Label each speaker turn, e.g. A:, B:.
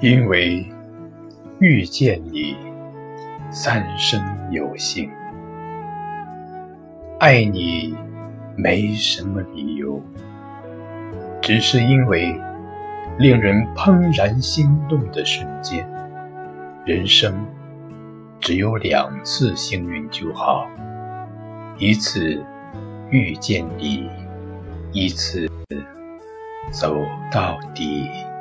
A: 因为遇见你三生有幸。爱你没什么理由只是因为令人怦然心动的瞬间。人生只有两次幸运就好一次遇见你一次走到底。